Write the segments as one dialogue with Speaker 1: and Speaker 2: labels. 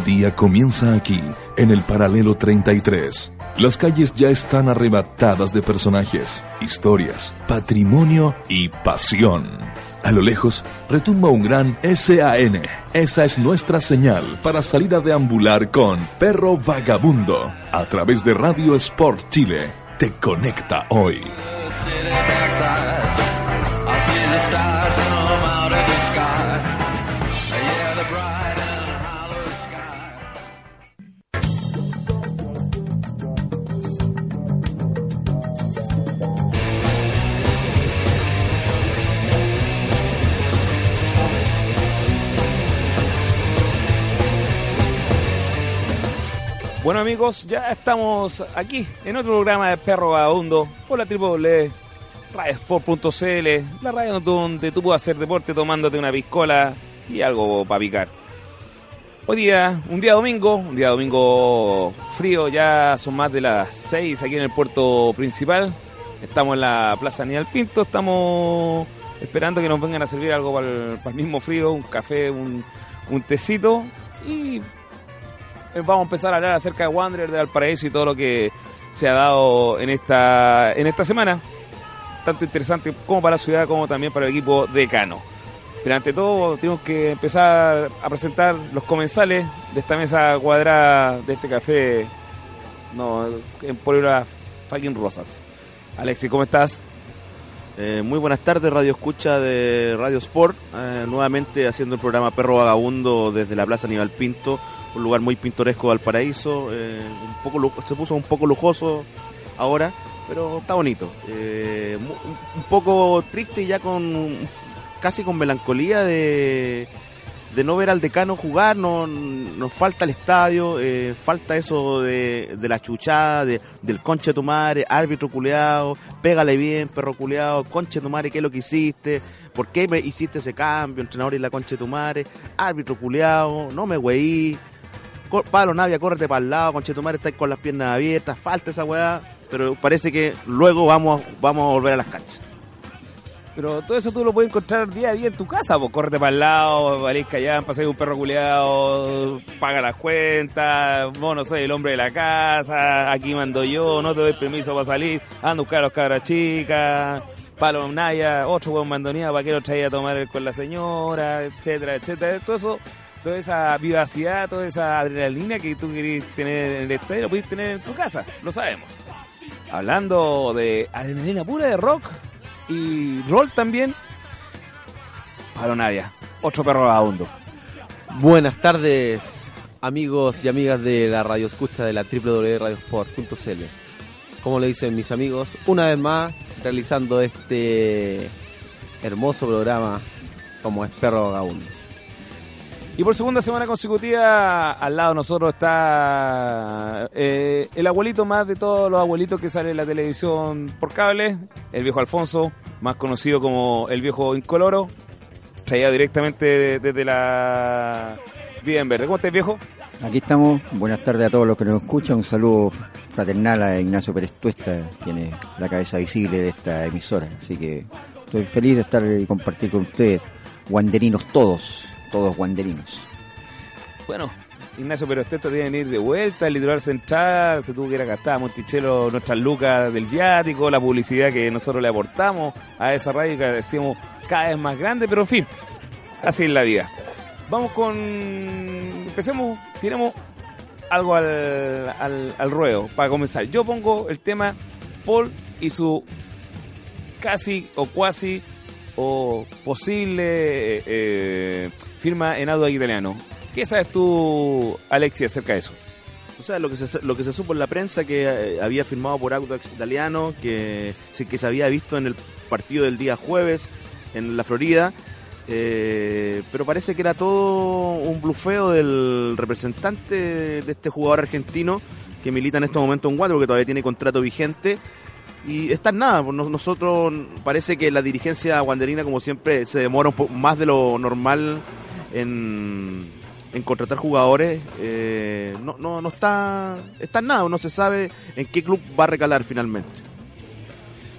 Speaker 1: Día comienza aquí, en el paralelo 33. Las calles ya están arrebatadas de personajes, historias, patrimonio y pasión. A lo lejos retumba un gran SAN. Esa es nuestra señal para salir a deambular con Perro Vagabundo. A través de Radio Sport Chile, te conecta hoy.
Speaker 2: Bueno amigos, ya estamos aquí en otro programa de Perro Vagabundo por la www radiosport.cl, la radio donde tú puedes hacer deporte tomándote una piscola y algo para picar. Hoy día, un día domingo, un día domingo frío, ya son más de las 6 aquí en el puerto principal. Estamos en la Plaza Aníbal Pinto, estamos esperando que nos vengan a servir algo para el, mismo frío, un café, un, un tecito y vamos a empezar a hablar acerca de Wanderer, de Valparaíso y todo lo que se ha dado en esta, en esta semana. Tanto interesante como para la ciudad como también para el equipo de Cano. Pero ante todo tenemos que empezar a presentar los comensales de esta mesa cuadrada de este café no, en Puebla fucking Rosas. Alexi, ¿cómo estás?
Speaker 3: Eh, muy buenas tardes, Radio Escucha de Radio Sport. Eh, nuevamente haciendo el programa Perro Vagabundo desde la Plaza Aníbal Pinto un lugar muy pintoresco de Valparaíso, eh, un poco se puso un poco lujoso ahora, pero está bonito. Eh, un, poco triste y ya con casi con melancolía de, de no ver al decano jugar, no, nos falta el estadio, eh, falta eso de, de la chuchada, de, del conche de tu madre, árbitro culeado, pégale bien, perro culeado, conche de tu madre, ¿qué es lo que hiciste? ¿Por qué me hiciste ese cambio, entrenador y la concha de tu madre? Árbitro culeado, no me güey palo Navia, córrete para el lado, conchetumare, estáis con las piernas abiertas, falta esa weá, pero parece que luego vamos, vamos a volver a las canchas.
Speaker 2: Pero todo eso tú lo puedes encontrar día a día en tu casa, pues córrete para el lado, valís callán, pasáis un perro culeado, paga las cuentas, vos no soy el hombre de la casa, aquí mando yo, no te doy permiso para salir, ando a buscar a los cabras chicas, palo Naya, otro buen mandonía, para que lo traía a tomar con la señora, etcétera, etcétera. Todo eso toda esa vivacidad, toda esa adrenalina que tú querés tener en el estadio, lo puedes tener en tu casa, lo sabemos. Hablando de adrenalina pura de rock y roll también, Pablo Nadia, otro perro vagabundo.
Speaker 4: Buenas tardes, amigos y amigas de la radio escucha de la www.radiosport.cl. Como le dicen mis amigos, una vez más realizando este hermoso programa como es Perro Vagabundo.
Speaker 2: Y por segunda semana consecutiva, al lado de nosotros está eh, el abuelito más de todos los abuelitos que sale en la televisión por cable, el viejo Alfonso, más conocido como el viejo Incoloro, traído directamente desde la Vida en Verde. ¿Cómo estás, viejo?
Speaker 5: Aquí estamos. Buenas tardes a todos los que nos escuchan. Un saludo fraternal a Ignacio Pérez Tuesta, tiene la cabeza visible de esta emisora. Así que estoy feliz de estar y compartir con ustedes, guanderinos todos todos guanderinos.
Speaker 2: Bueno, Ignacio, pero esto tiene que ir de vuelta, el litoral central, se tuvo que ir a gastar a Monticello nuestras lucas del viático, la publicidad que nosotros le aportamos a esa radio que decimos cada vez más grande, pero en fin, así es la vida. Vamos con. Empecemos, tiremos algo al, al, ruedo para comenzar. Yo pongo el tema Paul y su casi o cuasi o posible eh, firma en audio italiano. ¿Qué sabes tú, Alexia, acerca de eso?
Speaker 3: O sea, lo que se, lo que se supo en la prensa que eh, había firmado por Audax Italiano, que, que se había visto en el partido del día jueves en la Florida, Eh, pero parece que era todo un blufeo del representante de este jugador argentino que milita en este momento en Wander, que todavía tiene contrato vigente. Y está en nada, pues, nos- nosotros parece que la dirigencia wanderina, como siempre, se demora un poco más de lo normal en, en contratar jugadores. Eh, no, no, no está, está en nada, no se sabe en qué club va a recalar finalmente.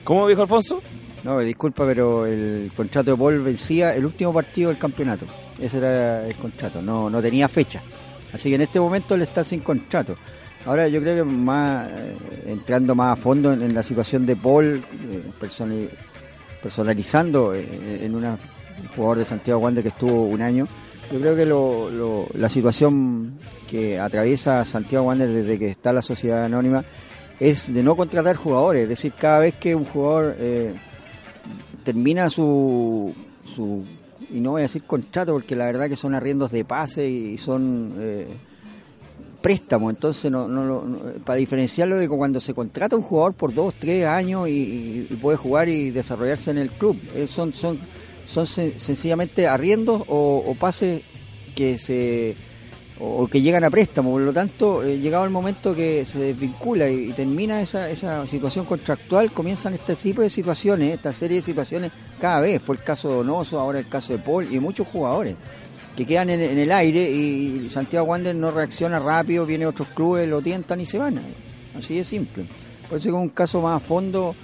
Speaker 2: ¿Cómo dijo Alfonso?
Speaker 5: No, disculpa, pero el contrato de Paul vencía el último partido del campeonato. Ese era el contrato, no, no tenía fecha. Así que en este momento él está sin contrato. Ahora yo creo que más eh, entrando más a fondo en, la situación de Paul, eh, personalizando eh, en una un jugador de Santiago Wander que estuvo un año, yo creo que lo- lo- la situación que atraviesa Santiago Wander desde que está la sociedad anónima es de no contratar jugadores, es decir, cada vez que un jugador eh, termina su, su, y no voy a decir contrato porque la verdad que son arriendos de pase y son eh, préstamos, entonces no, no, no- para diferenciarlo de cuando se contrata un jugador por dos, tres años y, puede jugar y desarrollarse en el club, Eh, son, son, son sen- sencillamente arriendos o, pases que se o, que llegan a préstamo, por lo tanto, eh, llegado el momento que se desvincula y, y termina esa, esa situación contractual, comienzan este tipo de situaciones, esta serie de situaciones cada vez. Fue el caso de Donoso, ahora el caso de Paul y muchos jugadores que quedan en, el aire y Santiago Wander no reacciona rápido, viene otros clubes, lo tientan y se van. Así de simple. Por eso es un caso más a fondo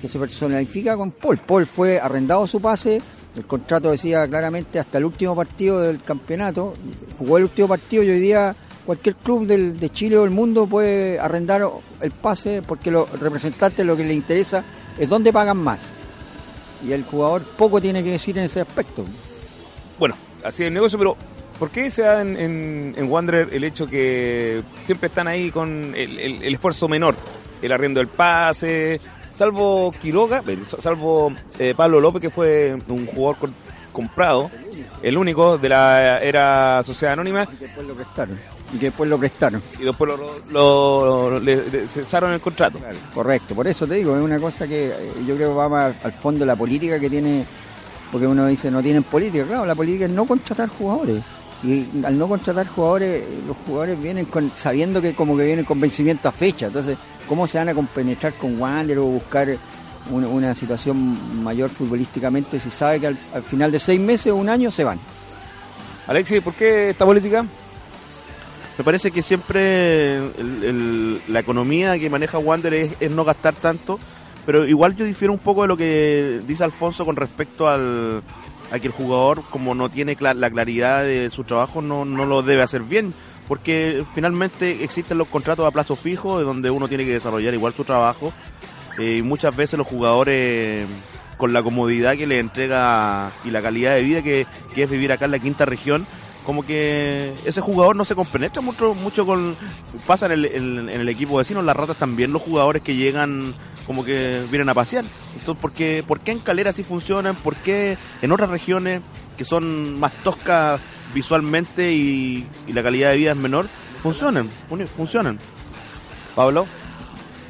Speaker 5: que se personifica con Paul. Paul fue arrendado su pase, el contrato decía claramente hasta el último partido del campeonato, jugó el último partido y hoy día cualquier club del, de Chile o del mundo puede arrendar el pase porque los representantes lo que les interesa es dónde pagan más. Y el jugador poco tiene que decir en ese aspecto.
Speaker 2: Bueno, así es el negocio, pero ¿por qué se da en, en, en Wanderer el hecho que siempre están ahí con el, el- el esfuerzo menor? El arriendo del pase, salvo Quiroga, eh, salvo eh, Pablo López, que fue un jugador con- comprado, el único de la era Sociedad Anónima,
Speaker 5: Y después lo prestaron. Y después lo prestaron.
Speaker 2: y después lo, lo- lo- le, le cesaron el contrato.
Speaker 5: Correcto, por eso te digo, es una cosa que eh, yo creo que va más al fondo de la política que tiene, porque uno dice no tienen política, claro, la política es no contratar jugadores. Y al no contratar jugadores, los jugadores vienen con, sabiendo que como que vienen con vencimiento a fecha, entonces, ¿cómo se van a compenetrar con Wander o buscar una, una situación mayor futbolísticamente si sabe que al, al final de seis meses o un año se van?
Speaker 2: Alexis, ¿por qué esta política?
Speaker 3: Me parece que siempre el- el- la economía que maneja Wander es, es no gastar tanto, pero igual yo difiero un poco de lo que dice Alfonso con respecto al, a que el jugador, como no tiene la claridad de su trabajo, no, no lo debe hacer bien, porque finalmente existen los contratos a plazo fijo, de donde uno tiene que desarrollar igual su trabajo, eh, y muchas veces los jugadores con la comodidad que le entrega y la calidad de vida que, que es vivir acá en la quinta región, como que ese jugador no se compenetra mucho mucho con pasa en el, en- en el equipo vecino las ratas también los jugadores que llegan como que vienen a pasear entonces ¿por qué, por qué en Calera sí funcionan? ¿por qué en otras regiones que son más toscas visualmente y, la calidad de vida es menor funcionan fun- funcionan
Speaker 2: Pablo.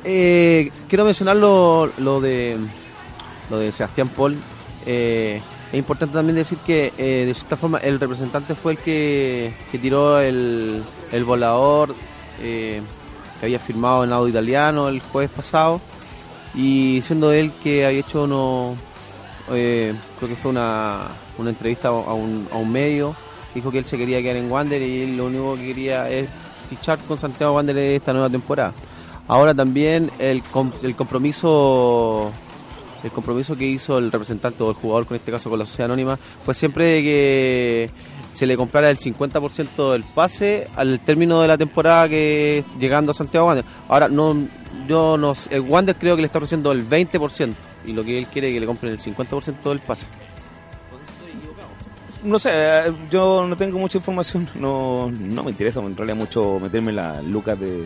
Speaker 4: Eh, quiero mencionar lo, de lo de Sebastián Paul. Eh, es importante también decir que eh, de cierta forma el representante fue el que, que tiró el, el volador que había firmado en audio italiano el jueves pasado y siendo él que había hecho uno eh, creo que fue una, una entrevista a un, a un medio dijo que él se quería quedar en Wander y él lo único que quería es fichar con Santiago Wander esta nueva temporada. Ahora también el, el compromiso el compromiso que hizo el representante o el jugador, con este caso con la sociedad anónima, fue siempre de que se le comprara el 50% del pase al término de la temporada que llegando a Santiago Wander. Ahora no yo no el Wander creo que le está ofreciendo el 20% y lo que él quiere es que le compren el 50% del pase.
Speaker 2: No sé, eh, yo no tengo mucha información, no, no me interesa en realidad mucho meterme en las lucas de,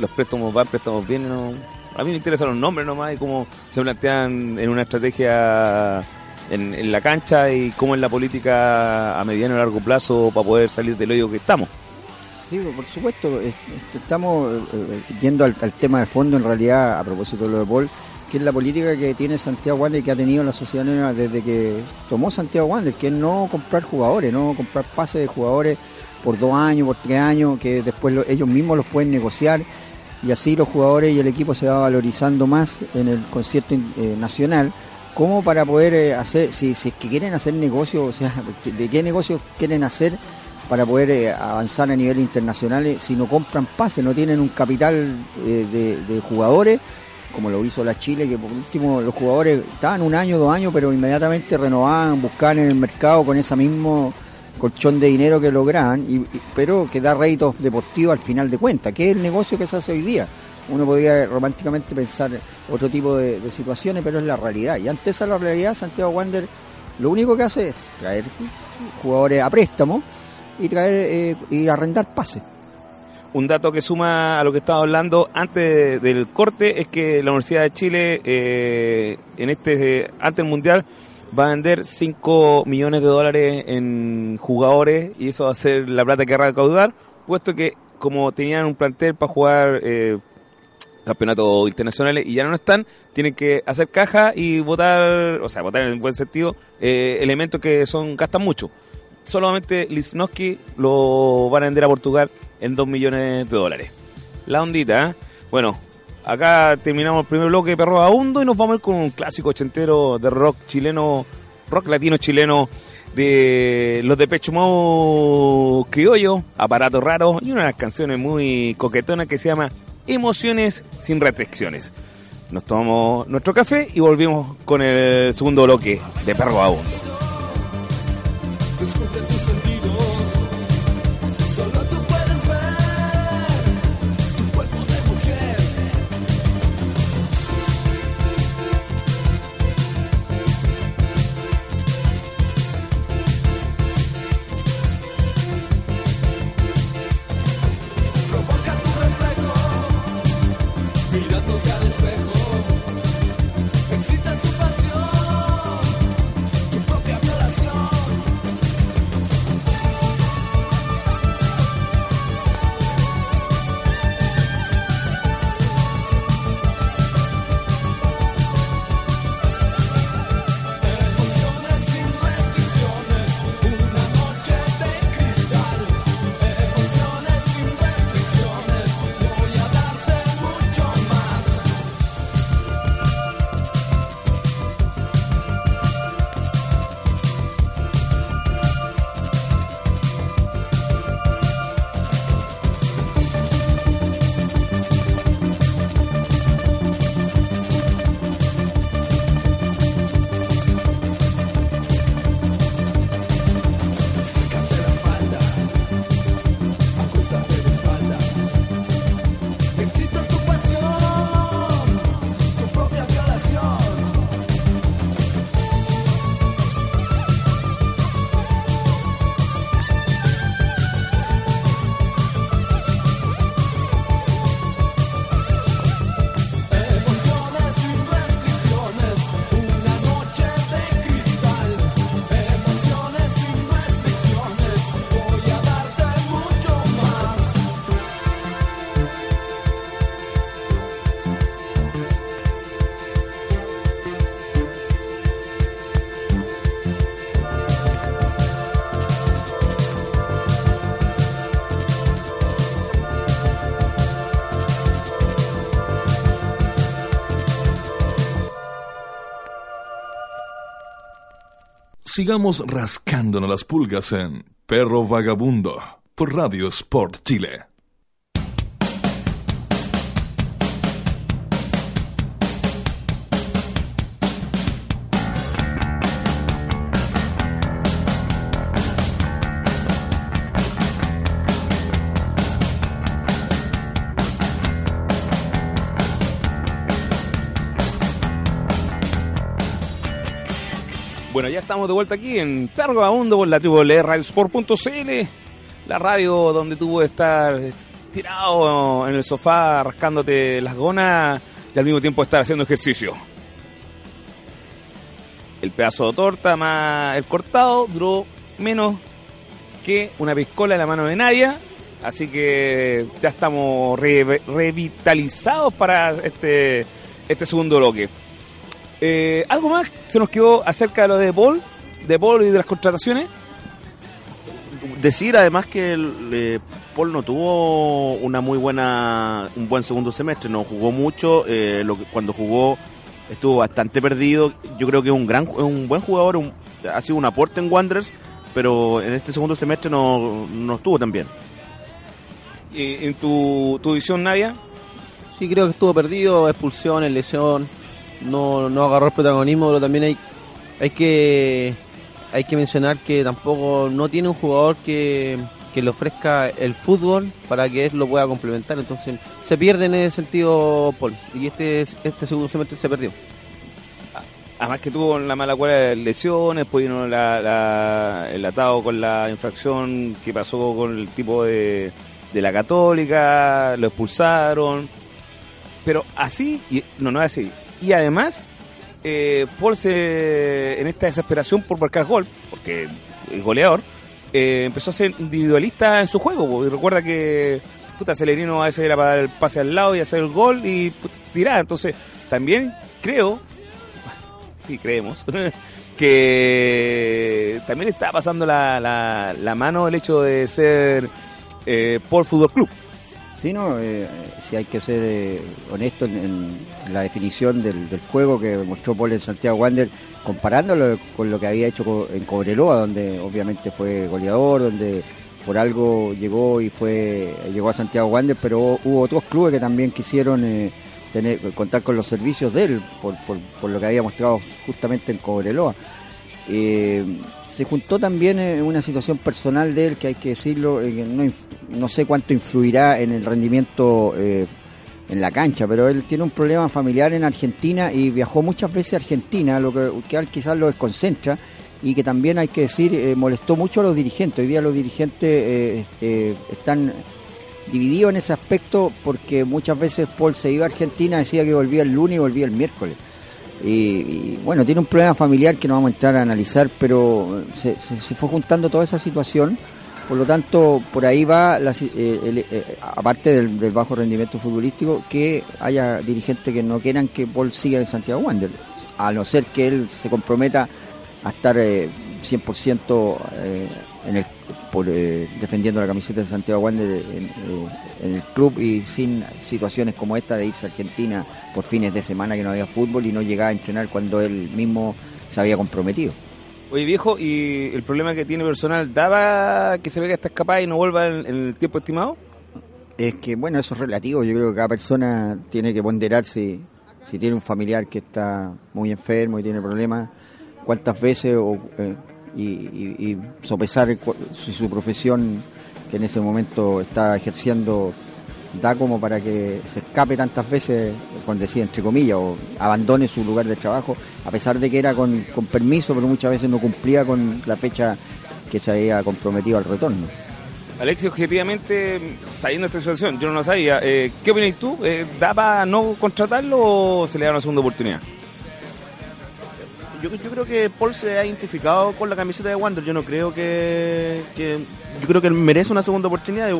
Speaker 2: los préstamos van, préstamos vienen. No. A mí me interesan los nombres nomás y cómo se plantean en una estrategia en, la cancha y cómo es la política a mediano y largo plazo para poder salir del hoyo que estamos.
Speaker 5: Sí, por supuesto, es- es- estamos eh, eh, yendo al, tema de fondo, en realidad, a propósito de lo de Paul, que es la política que tiene Santiago Wander y que ha tenido la sociedad desde que tomó Santiago Wander, que es no comprar jugadores, no comprar pases de jugadores por dos años, por tres años, que después lo- ellos mismos los pueden negociar y así los jugadores y el equipo se va valorizando más en el concierto eh, nacional como para poder eh, hacer, si, si es que quieren hacer negocio, o sea, de qué negocios quieren hacer para poder eh, avanzar a nivel internacional eh, si no compran pases, no tienen un capital de, de jugadores, como lo hizo la Chile, que por último los jugadores estaban un año, dos años, pero inmediatamente renovaban, buscaban en el mercado con ese mismo colchón de dinero que lograban, y- pero que da réditos deportivos al final de cuentas, que es el negocio que se hace hoy día. Uno podría románticamente pensar otro tipo de, situaciones, pero es la realidad. Y ante esa la realidad, Santiago Wander lo único que hace es traer jugadores a préstamo y traer eh, y arrendar pases.
Speaker 2: Un dato que suma a lo que estaba hablando antes del corte es que la Universidad de Chile, eh, en este eh, antes del Mundial, va a vender 5 millones de dólares en jugadores y eso va a ser la plata que va a recaudar, puesto que como tenían un plantel para jugar eh, campeonatos internacionales y ya no están, tienen que hacer caja y votar, o sea, votar en buen sentido, eh, elementos que son gastan mucho. Solamente Lisnowski lo van a vender a Portugal en 2 millones de dólares. La ondita, ¿eh? Bueno, acá terminamos el primer bloque de Perro Abundo y nos vamos a ir con un clásico ochentero de rock chileno, rock latino chileno de los de Pecho Mode Criollo, Aparato Raro y una de las canciones muy coquetonas que se llama Emociones sin restricciones. Nos tomamos nuestro café y volvimos con el segundo bloque de Perro Abundo.
Speaker 1: Sigamos rascándonos las pulgas en Perro Vagabundo por Radio Sport Chile.
Speaker 2: Ya estamos de vuelta aquí en Perro Vagabundo por la www.radiosport.cl, la radio donde tú puedes estar tirado en el sofá rascándote las gonas y al mismo tiempo estar haciendo ejercicio. El pedazo de torta más el cortado duró menos que una piscola en la mano de Nadia, así que ya estamos re- revitalizados para este este segundo bloque. Eh, ¿Algo más se nos quedó acerca de lo de Paul? ¿De Paul y de las contrataciones?
Speaker 3: Decir además que el, eh, Paul no tuvo una muy buena, un buen segundo semestre, no jugó mucho, eh, lo que- cuando jugó estuvo bastante perdido. Yo creo que es un gran, es un buen jugador, un- ha sido un aporte en Wanderers, pero en este segundo semestre no, no estuvo tan bien.
Speaker 2: Eh, ¿En tu, tu visión, Nadia?
Speaker 4: Sí, creo que estuvo perdido, expulsiones, lesión, no, no agarró el protagonismo, pero también hay, hay que hay que mencionar que tampoco no tiene un jugador que, que le ofrezca el fútbol para que él lo pueda complementar, entonces se pierde en ese sentido Paul, y este, este segundo semestre se perdió.
Speaker 2: Además que tuvo la mala cuela de lesiones, después vino la- la- el atado con la infracción que pasó con el tipo de, de la católica, lo expulsaron. Pero así, y, no, no es así. Y además, eh, Paul se, en esta desesperación por marcar gol, porque es goleador, eh, empezó a ser individualista en su juego. Y recuerda que puta, Celerino a veces era para dar el pase al lado y hacer el gol y tirar. Entonces, también creo sí creemos, que también está pasando la, la, la mano el hecho de ser eh, por Fútbol Club.
Speaker 5: Sí, no, eh, hay que ser eh, honesto en, la definición del, juego que mostró Paul en Santiago Wander, comparándolo con lo que había hecho en Cobreloa, donde obviamente fue goleador, donde por algo llegó y fue llegó a Santiago Wander, pero hubo otros clubes que también quisieron eh, tener contar con los servicios de él, por, por lo que había mostrado justamente en Cobreloa. Eh, se juntó también eh, una situación personal de él que hay que decirlo, eh, no, no sé cuánto influirá en el rendimiento en la cancha, pero él tiene un problema familiar en Argentina y viajó muchas veces a Argentina, lo que, que quizás lo desconcentra y que también hay que decir molestó mucho a los dirigentes. Hoy día los dirigentes están divididos en ese aspecto porque muchas veces Paul se iba a Argentina, decía que volvía el lunes y volvía el miércoles. Y, bueno, tiene un problema familiar que no vamos a entrar a analizar, pero se, fue juntando toda esa situación. Por lo tanto, por ahí va, la eh, eh, aparte del, del bajo rendimiento futbolístico, que haya dirigentes que no quieran que Paul siga en Santiago Wander, a no ser que él se comprometa a estar eh, 100% eh, en el, por, eh, defendiendo la camiseta de Santiago Wander en, eh, en el club y sin situaciones como esta de irse a Argentina por fines de semana que no había fútbol y no llegar a entrenar cuando él mismo se había comprometido.
Speaker 2: Oye viejo, ¿y el problema que tiene personal daba que se vea que está escapada y no vuelva en, en el tiempo estimado?
Speaker 5: Es que, bueno, eso es relativo. Yo creo que cada persona tiene que ponderar si, si tiene un familiar que está muy enfermo y tiene problemas, cuántas veces o, eh, y, y- y sopesar si su profesión que en ese momento está ejerciendo da como para que se escape tantas veces, con decir entre comillas, o abandone su lugar de trabajo, a pesar de que era con, con permiso, pero muchas veces no cumplía con la fecha que se había comprometido al retorno.
Speaker 2: Alexis, objetivamente, sabiendo esta situación, yo no lo sabía. Eh, ¿Qué opinas tú? Eh, ¿Da para no contratarlo o se le da una segunda oportunidad?
Speaker 3: Yo, yo creo que Paul se ha identificado con la camiseta de Wander. Yo no creo que, que- yo creo que él merece una segunda oportunidad.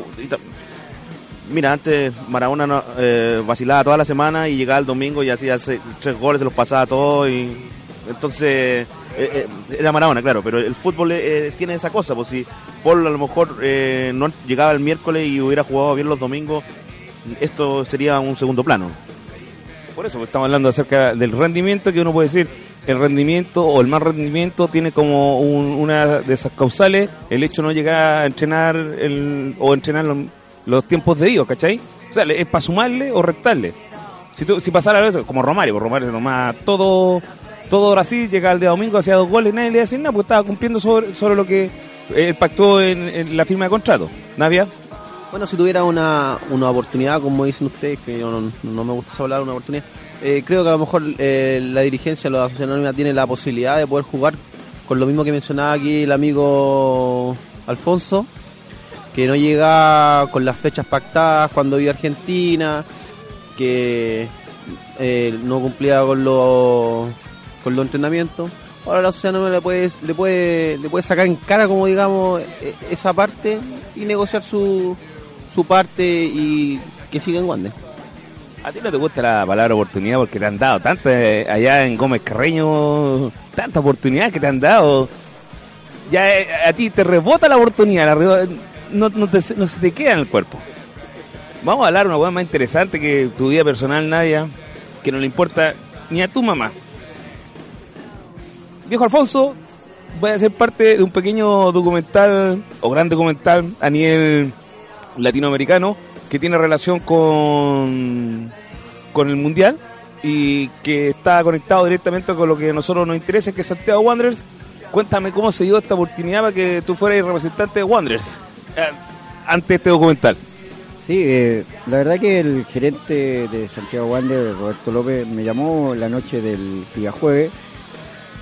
Speaker 3: mira, antes Maradona no- eh, vacilaba toda la semana y llegaba el domingo y hacía tres goles, se los pasaba todos y entonces eh, eh, era Maradona, claro. Pero el fútbol eh, tiene esa cosa, pues si Paul a lo mejor eh, no llegaba el miércoles y hubiera jugado bien los domingos, esto sería un segundo plano.
Speaker 2: Por eso estamos hablando acerca del rendimiento, que uno puede decir, el rendimiento o el mal rendimiento tiene como un- una de esas causales el hecho de no llegar a entrenar el, o entrenar los, los tiempos debidos, ¿cachai? O sea, es para sumarle o restarle. Si, tú, si pasara eso, como Romario, pues Romario nomás todo, todo Brasil, llegaba el día domingo, hacía dos goles, nadie le iba a decir nada, porque estaba cumpliendo sobre, sobre lo que él pactó en, en la firma de contrato. Navia,
Speaker 4: Bueno, si tuviera una, una oportunidad, como dicen ustedes, que yo no, no me gusta hablar una oportunidad, eh, creo que a lo mejor eh, la dirigencia, la Asociación Anónima, tiene la posibilidad de poder jugar con lo mismo que mencionaba aquí el amigo Alfonso, que no llega con las fechas pactadas cuando a Argentina, que eh, no cumplía con los con los entrenamientos. Ahora la Asociación Anónima le puede, le puede, le puede sacar en cara, como digamos, e- esa parte y negociar su, su parte y que siga en Wander.
Speaker 2: A ti no te gusta la palabra oportunidad porque te han dado tantas eh, allá en Gómez Carreño, tanta oportunidad que te han dado. Ya eh, a ti te rebota la oportunidad, la no, no, se te queda en el cuerpo. Vamos a hablar una hueá más interesante que tu vida personal, Nadia, que no le importa ni a tu mamá. Viejo Alfonso, voy a ser parte de un pequeño documental, o gran documental, a nivel latinoamericano, que tiene relación con, con el Mundial y que está conectado directamente con lo que a nosotros nos interesa, que es Santiago Wanderers. Cuéntame cómo se dio esta oportunidad para que tú fueras el representante de Wanderers eh, ante este documental.
Speaker 5: Sí, eh, la verdad que el gerente de Santiago Wander, Roberto López, me llamó la noche del día jueves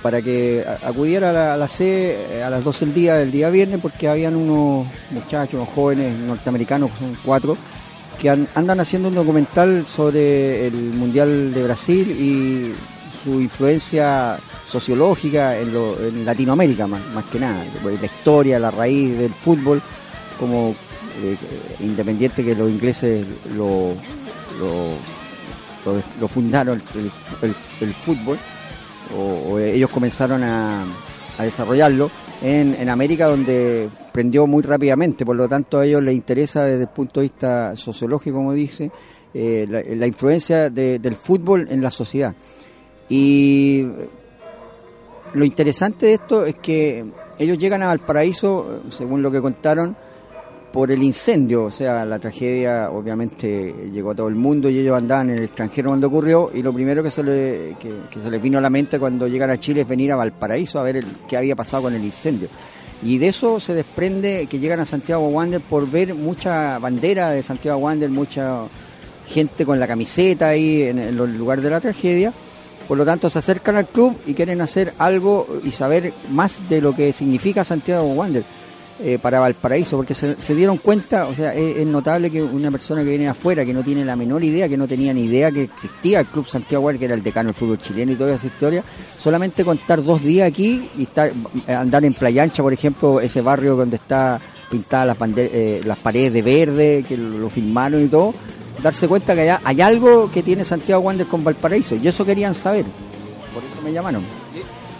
Speaker 5: para que acudiera a la, a la sede eh, a las 12 del día del día viernes porque habían unos muchachos, unos jóvenes norteamericanos, son cuatro, que an- andan haciendo un documental sobre el Mundial de Brasil y su influencia sociológica en, lo- en Latinoamérica más, que nada, la historia, la raíz del fútbol, como eh, independiente que los ingleses lo, lo, lo- fundaron el fútbol, o, ellos comenzaron a, a desarrollarlo en, en América donde prendió muy rápidamente, por lo tanto a ellos les interesa desde el punto de vista sociológico, como dice, eh, la, la influencia de- del fútbol en la sociedad. Y lo interesante de esto es que ellos llegan a Valparaíso, según lo que contaron, por el incendio, o sea, la tragedia obviamente llegó a todo el mundo y ellos andaban en el extranjero cuando ocurrió y lo primero que se, le, que, se les vino a la mente cuando llegan a Chile es venir a Valparaíso a ver el, qué había pasado con el incendio. Y de eso se desprende que llegan a Santiago Wander por ver mucha bandera de Santiago Wander, mucha gente con la camiseta ahí en el lugar de la tragedia. Por lo tanto, se acercan al club y quieren hacer algo y saber más de lo que significa Santiago Wander eh, para Valparaíso, porque se, se dieron cuenta, o sea, es, notable que una persona que viene de afuera, que no tiene la menor idea, que no tenía ni idea que existía el Club Santiago que era el decano del fútbol chileno y toda esa historia, solamente contar dos días aquí y estar, andar en Playa Ancha, por ejemplo, ese barrio donde está pintadas las, eh, las paredes de verde, que lo, lo filmaron y todo, darse cuenta que allá hay algo que tiene Santiago Wander con Valparaíso, y eso querían saber, por eso me llamaron.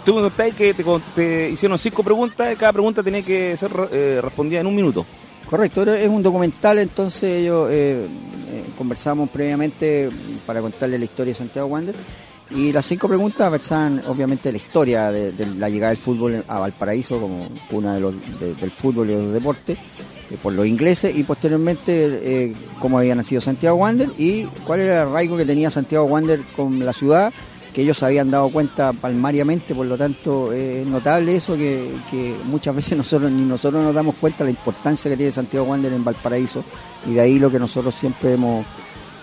Speaker 2: Tú me que te, hicieron cinco preguntas cada pregunta tenía que ser eh, respondida en un minuto.
Speaker 5: Correcto, es un documental, entonces ellos eh, eh, conversamos previamente para contarle la historia de Santiago Wander y las cinco preguntas versaban obviamente la historia de, la llegada del fútbol a Valparaíso como una de los, de- del fútbol y los deportes por los ingleses y posteriormente cómo había nacido Santiago Wander y cuál era el arraigo que tenía Santiago Wander con la ciudad que ellos habían dado cuenta palmariamente, por lo tanto eh, es notable eso que, muchas veces nosotros ni nosotros nos damos cuenta la importancia que tiene Santiago Wander en Valparaíso y de ahí lo que nosotros siempre hemos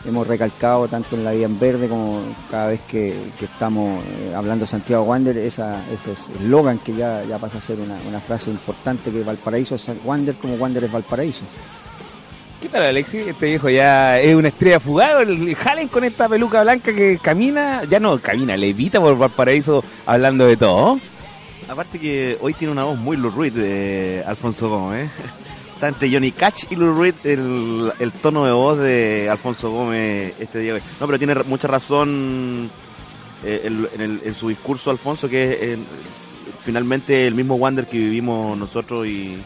Speaker 5: hemos recalcado tanto en la vida en verde como cada vez que, que estamos eh, hablando de Santiago Wander, esa, ese eslogan que ya, ya pasa a ser una, una frase importante que Valparaíso es Wander como Wander es Valparaíso.
Speaker 2: ¿Qué tal, Alexis? Este viejo ya es una estrella fugada. El Jalen con esta peluca blanca que camina, ya no camina, levita por Valparaíso hablando de todo.
Speaker 3: Aparte que hoy tiene una voz muy Lou de Alfonso Gómez. Está entre Johnny Cash y Lou el, tono de voz de Alfonso Gómez este día. No, pero tiene mucha razón eh, en, el- en su discurso Alfonso, que es finalmente el mismo Wander que vivimos nosotros y,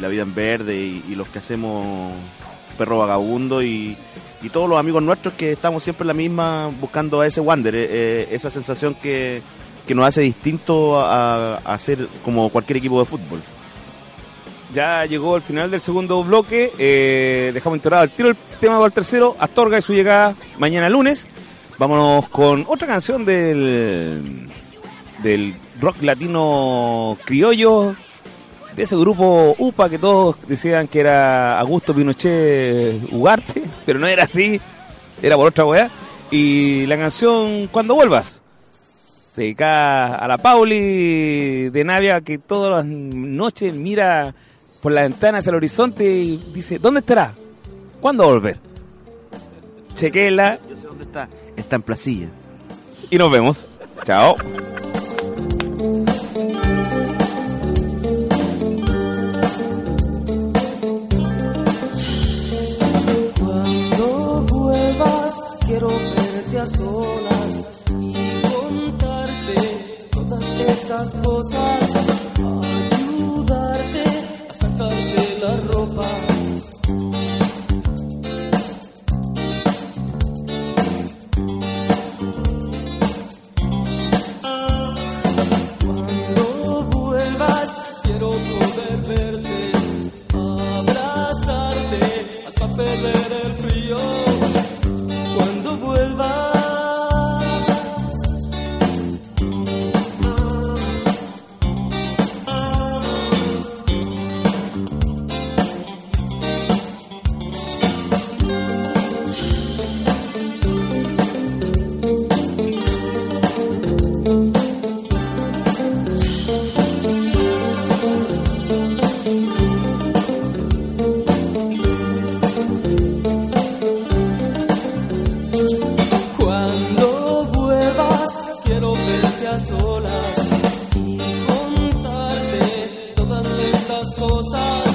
Speaker 3: la vida en verde y los que hacemos perro vagabundo y, y todos los amigos nuestros que estamos siempre en la misma buscando a ese Wander, eh, eh, esa sensación que, que nos hace distinto a, ser como cualquier equipo de fútbol.
Speaker 2: Ya llegó el final del segundo bloque. eh, dejamos enterrado al tiro el tema para el tercero. Astorga y su llegada mañana lunes. Vámonos con otra canción del, del rock latino criollo. De ese grupo UPA que todos decían que era Augusto Pinochet Ugarte, pero no era así, era por otra weá. Y la canción Cuando vuelvas, dedicada a la Pauli de Navia que todas las noches mira por la ventana hacia el horizonte y dice, ¿dónde estará? ¿Cuándo volver? Chequela
Speaker 3: Yo sé dónde está. Está en Placilla.
Speaker 2: y nos vemos. Chao.
Speaker 6: quiero verte a solas y contarte todas estas cosas, ayudarte a sacarte la ropa. Cuando vuelvas, quiero poder verte.
Speaker 1: Cosas,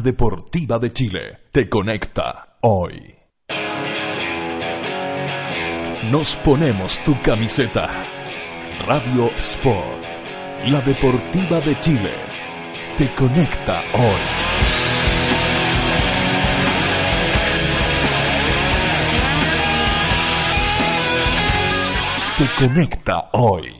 Speaker 1: Deportiva de Chile, te conecta hoy. Nos ponemos tu camiseta. Radio Sport, la deportiva de Chile, te conecta hoy. Te conecta hoy.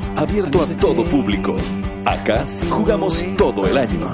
Speaker 1: Abierto a todo público. Acá jugamos todo el año.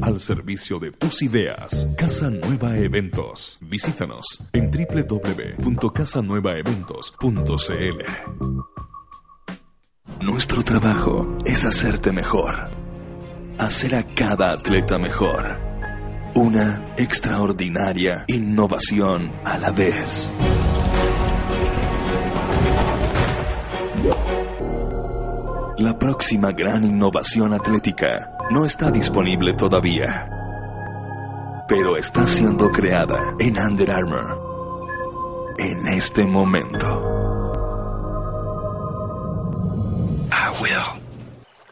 Speaker 1: al servicio de tus ideas. Casa Nueva Eventos. Visítanos en www.casanuevaeventos.cl. Nuestro trabajo es hacerte mejor. Hacer a cada atleta mejor. Una extraordinaria innovación a la vez. La próxima gran innovación atlética no está disponible todavía, pero está siendo creada en Under Armour en este momento. I will.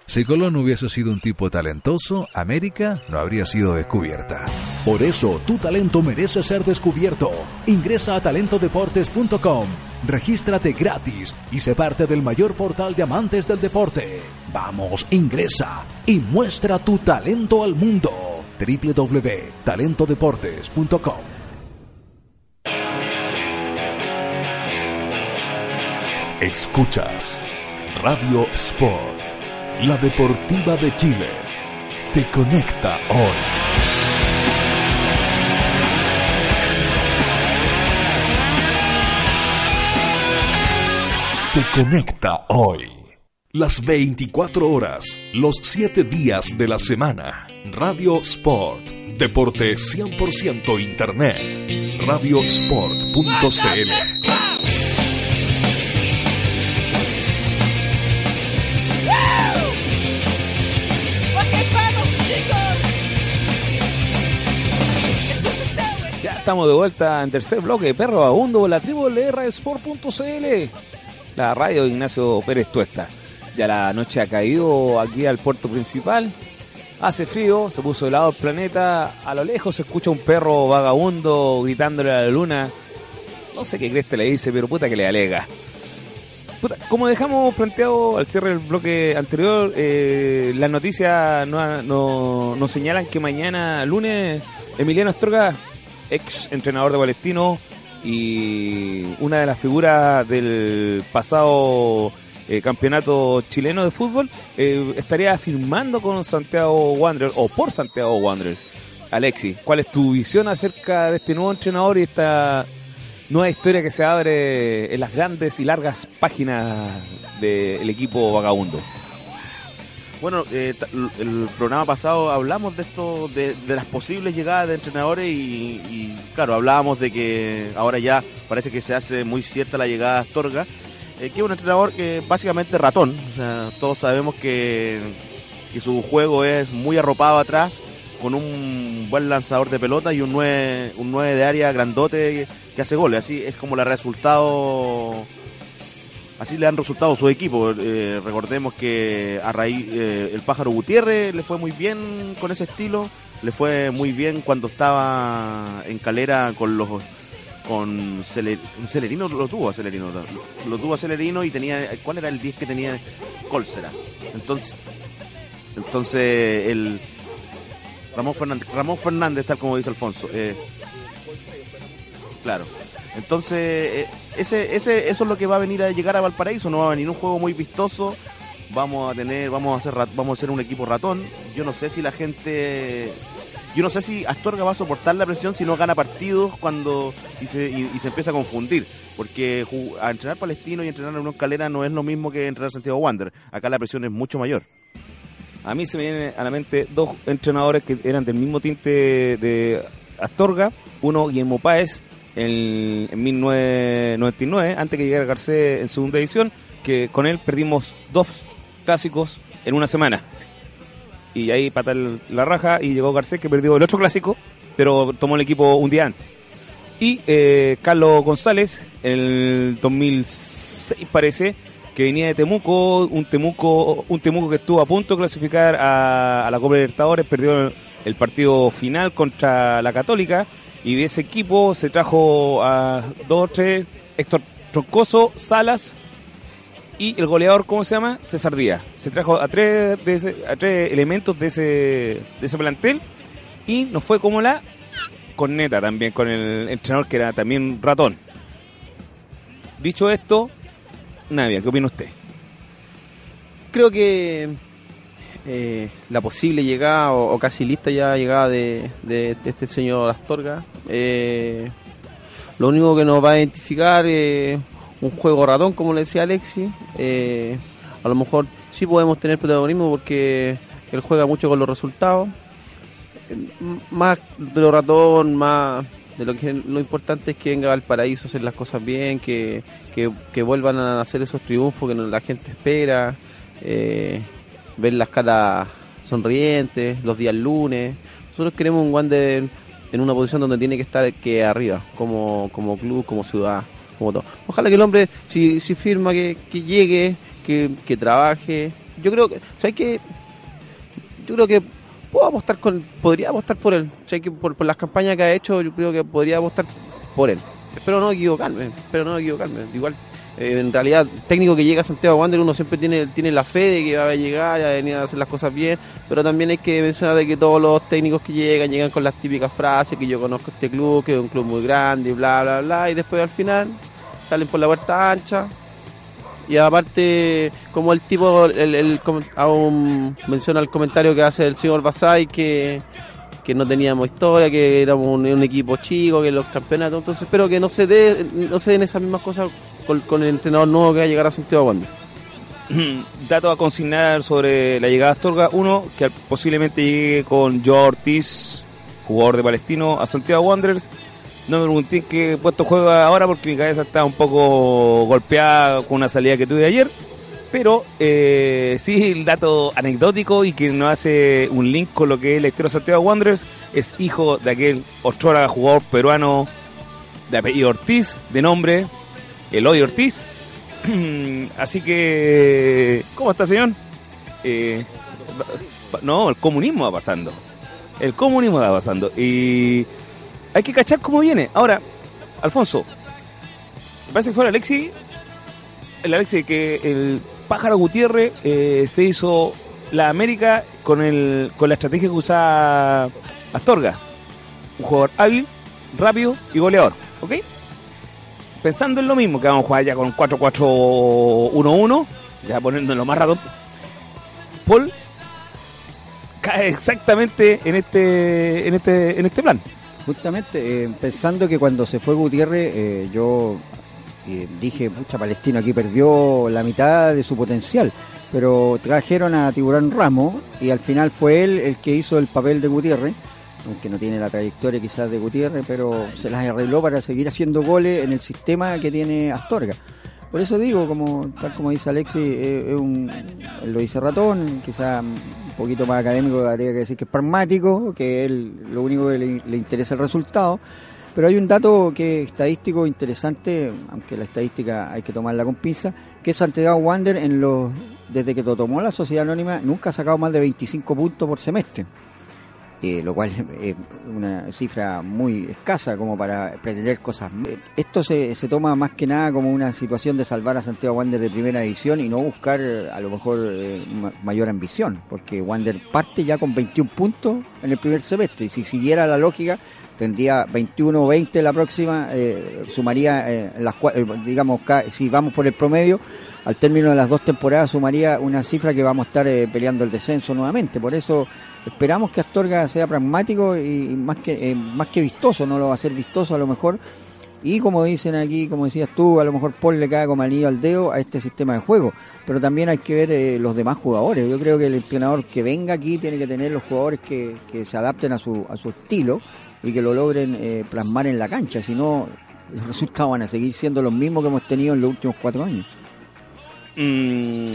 Speaker 7: Si Colón hubiese sido un tipo talentoso, América no habría sido descubierta.
Speaker 8: Por eso, tu talento merece ser descubierto. Ingresa a talentodeportes.com, regístrate gratis y sé parte del mayor portal de amantes del deporte. Vamos, ingresa y muestra tu talento al mundo. www.talentodeportes.com
Speaker 1: Escuchas Radio Sport, la deportiva de Chile. Te conecta hoy. Te conecta hoy. Las 24 horas, los 7 días de la semana. Radio Sport. Deporte 100% Internet. Radiosport.cl.
Speaker 2: Ya estamos de vuelta en tercer bloque, perro abundo, la tribu de Sport.cl, la radio de Ignacio Pérez Tuesta. Ya la noche ha caído aquí al puerto principal, hace frío, se puso helado el planeta, a lo lejos se escucha un perro vagabundo gritándole a la luna. No sé qué creste le dice, pero puta que le alega. Como dejamos planteado al cierre del bloque anterior, eh, las noticias nos no, nos señalan que mañana, lunes, Emiliano Astorga, ex entrenador de Palestino y una de las figuras del pasado eh, campeonato chileno de fútbol, eh, estaría firmando con Santiago Wanderers o por Santiago Wanderers. Alexi, ¿cuál es tu visión acerca de este nuevo entrenador y esta nueva historia que se abre en las grandes y largas páginas del equipo vagabundo?
Speaker 3: Bueno, eh, el programa pasado hablamos de esto, de, las posibles llegadas de entrenadores y, claro, hablábamos de que ahora ya parece que se hace muy cierta la llegada de Astorga, eh, que es un entrenador que básicamente ratón, todos sabemos que, que su juego es muy arropado atrás, con un buen lanzador de pelota y un 9, un 9 de área grandote que hace goles, así es como le ha resultado Así le han resultado su equipo. Eh, recordemos que a raíz eh, el pájaro Gutiérrez le fue muy bien con ese estilo. Le fue muy bien cuando estaba en calera con los con Celer- Celerino lo tuvo a Celerino lo, tuvo a Celerino y tenía ¿cuál era el 10 que tenía Colsera? Entonces entonces el Ramón Fernández, Ramón Fernández tal como dice Alfonso. eh, claro. Entonces, eh, ese, ese, eso es lo que va a venir a llegar a Valparaíso. No va a venir un juego muy vistoso. Vamos a tener, vamos a hacer, vamos a ser un equipo ratón. Yo no sé si la gente, yo no sé si Astorga va a soportar la presión si no gana partidos cuando y se, y, se empieza a confundir. Porque entrenar Palestino y entrenar a Unión Calera no es lo mismo que entrenar Santiago Wander. Acá la presión es mucho mayor.
Speaker 2: A mí se me vienen a la mente dos entrenadores que eran del mismo tinte de Astorga. Uno, Guillermo Páez, en, en 1999, antes que llegara Garcés en segunda edición, que con él perdimos dos clásicos en una semana. Y ahí pata el- la raja y llegó Garcés que perdió el otro clásico, pero tomó el equipo un día antes. Y eh, Carlos González, en el 2006 parece, que venía de Temuco, un Temuco, un Temuco que estuvo a punto de clasificar a, la Copa Libertadores, perdió el partido final contra la Católica y de ese equipo se trajo a dos o tres, Héctor Troncoso, Salas y el goleador, ¿cómo se llama? César Díaz. Se trajo a tres, de ese- a tres elementos de ese, de ese plantel y nos fue como la corneta también con el entrenador que era también ratón. Dicho esto, Navia, ¿qué opina usted?
Speaker 4: Creo que eh, la posible llegada o, casi lista ya llegada de, de- de este señor Astorga, eh, lo único que nos va a identificar es un juego ratón, como le decía Alexi. Eh, a lo mejor sí podemos tener protagonismo porque él juega mucho con los resultados. Más de lo ratón, más de lo que lo importante es que venga al paraíso a hacer las cosas bien, que, que, vuelvan a hacer esos triunfos que la gente espera, eh, ver las caras sonrientes, los días lunes. Nosotros queremos un Wander en una posición donde tiene que estar que arriba, como, como club, como ciudad, como todo. Ojalá que el hombre, si, si firma, que, que llegue, que, que trabaje. Yo creo que, ¿sabes qué? Yo creo que puedo apostar con, podría apostar por él. Sea, que por, por las campañas que ha hecho, yo creo que podría apostar por él. Espero no equivocarme, espero no equivocarme. Igual, eh, en realidad, técnico que llega a Santiago Wander, uno siempre tiene, tiene la fe de que va a llegar, a venir a hacer las cosas bien, pero también hay que mencionar de que todos los técnicos que llegan, llegan con las típicas frases, que yo conozco este club, que es un club muy grande, y bla, bla, bla, y después al final salen por la puerta ancha, y aparte, como el tipo, el, el, aún menciona el comentario que hace el señor Basay, que, que no teníamos historia, que éramos un, equipo chico, que los campeonatos, entonces espero que no se dé, no se den esas mismas cosas con, el entrenador nuevo que va a llegar a Santiago Wander.
Speaker 2: Dato a consignar sobre la llegada de Astorga. Uno, que posiblemente llegue con Joe Ortiz, jugador de Palestino, a Santiago Wanderers. No me pregunté qué puesto juega ahora porque mi cabeza está un poco golpeada con una salida que tuve ayer. Pero eh, sí, el dato anecdótico y que nos hace un link con lo que es la historia de Santiago Wanderers es hijo de aquel otrora jugador peruano de apellido Ortiz, de nombre Eloy Ortiz. Así que, ¿cómo está, señor? Eh, no, el comunismo va pasando. El comunismo va pasando. Y hay que cachar cómo viene. Ahora, Alfonso, me parece que fue el Alexi, el Alexi que el pájaro Gutiérrez eh, se hizo la América con, el, con la estrategia que usaba Astorga. Un jugador hábil, rápido y goleador. ¿Ok? pensando en lo mismo, que vamos a jugar ya con 4-4-1-1, ya poniéndolo más rato, Paul cae exactamente en este, en este, en este plan.
Speaker 5: Justamente, eh, pensando que cuando se fue Gutiérrez, eh, yo eh, dije, pucha, Palestino aquí perdió la mitad de su potencial. Pero trajeron a Tiburón Ramos y al final fue él el que hizo el papel de Gutiérrez, aunque no tiene la trayectoria quizás de Gutiérrez, pero se las arregló para seguir haciendo goles en el sistema que tiene Astorga. Por eso digo, como tal como dice Alexi, eh, es un, lo dice ratón, quizás un poquito más académico, habría que decir que es pragmático, que él lo único que le, le interesa el resultado. Pero hay un dato que estadístico interesante, aunque la estadística hay que tomarla con pinza, que Santiago Wander en los desde que lo tomó la sociedad anónima nunca ha sacado más de 25 puntos por semestre. Eh, lo cual es una cifra muy escasa como para pretender cosas. Eh, Esto se, se toma más que nada como una situación de salvar a Santiago Wander de primera división y no buscar eh, a lo mejor eh, ma- mayor ambición, porque Wander parte ya con 21 puntos en el primer semestre y si siguiera la lógica tendría 21 o 20 la próxima, eh, sumaría, eh, las, eh, digamos, si vamos por el promedio, al término de las dos temporadas sumaría una cifra que vamos a estar eh, peleando el descenso nuevamente. Por eso esperamos que Astorga sea pragmático y, más que eh, más que vistoso, no lo va a ser vistoso a lo mejor. Y como dicen aquí, como decías tú, a lo mejor Paul le cae como anillo al dedo a este sistema de juego. Pero también hay que ver eh, los demás jugadores. Yo creo que el entrenador que venga aquí tiene que tener los jugadores que, que se adapten a su, a su estilo y que lo logren eh, plasmar en la cancha. Si no, los resultados van a seguir siendo los mismos que hemos tenido en los últimos cuatro años.
Speaker 2: Mm,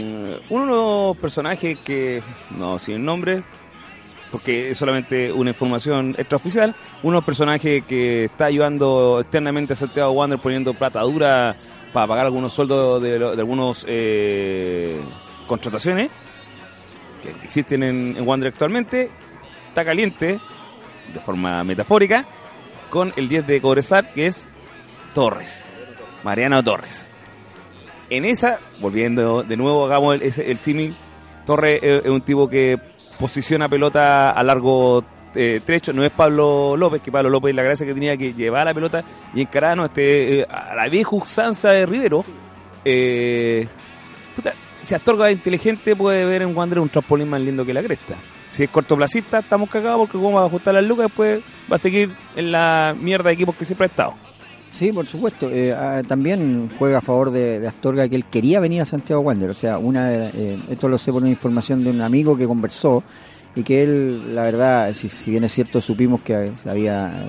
Speaker 2: uno de los personajes que, no sin nombre, porque es solamente una información extraoficial, uno de los personajes que está ayudando externamente a Santiago Wander poniendo plata dura para pagar algunos sueldos de, de algunos eh, contrataciones que existen en, Wander actualmente, está caliente, de forma metafórica, con el 10 de Cobresal, que es Torres, Mariano Torres. En esa, volviendo de nuevo, hagamos el, el símil, Torres es, es un tipo que posiciona pelota a largo eh, trecho, no es Pablo López, que Pablo López la gracia que tenía que llevar la pelota y encarar, no, este, eh, a la vieja usanza de Rivero. Eh, puta, si Astorga es inteligente, puede ver en Wander un trampolín más lindo que la cresta. Si es cortoplacista, estamos cagados porque como va a ajustar las lucas, después va a seguir en la mierda de equipos que siempre ha estado.
Speaker 5: Sí, por supuesto. Eh, ah, también juega a favor de, Astorga que él quería venir a Santiago Wander. O sea, una eh, esto lo sé por una información de un amigo que conversó y que él, la verdad, si, si bien es cierto, supimos que había,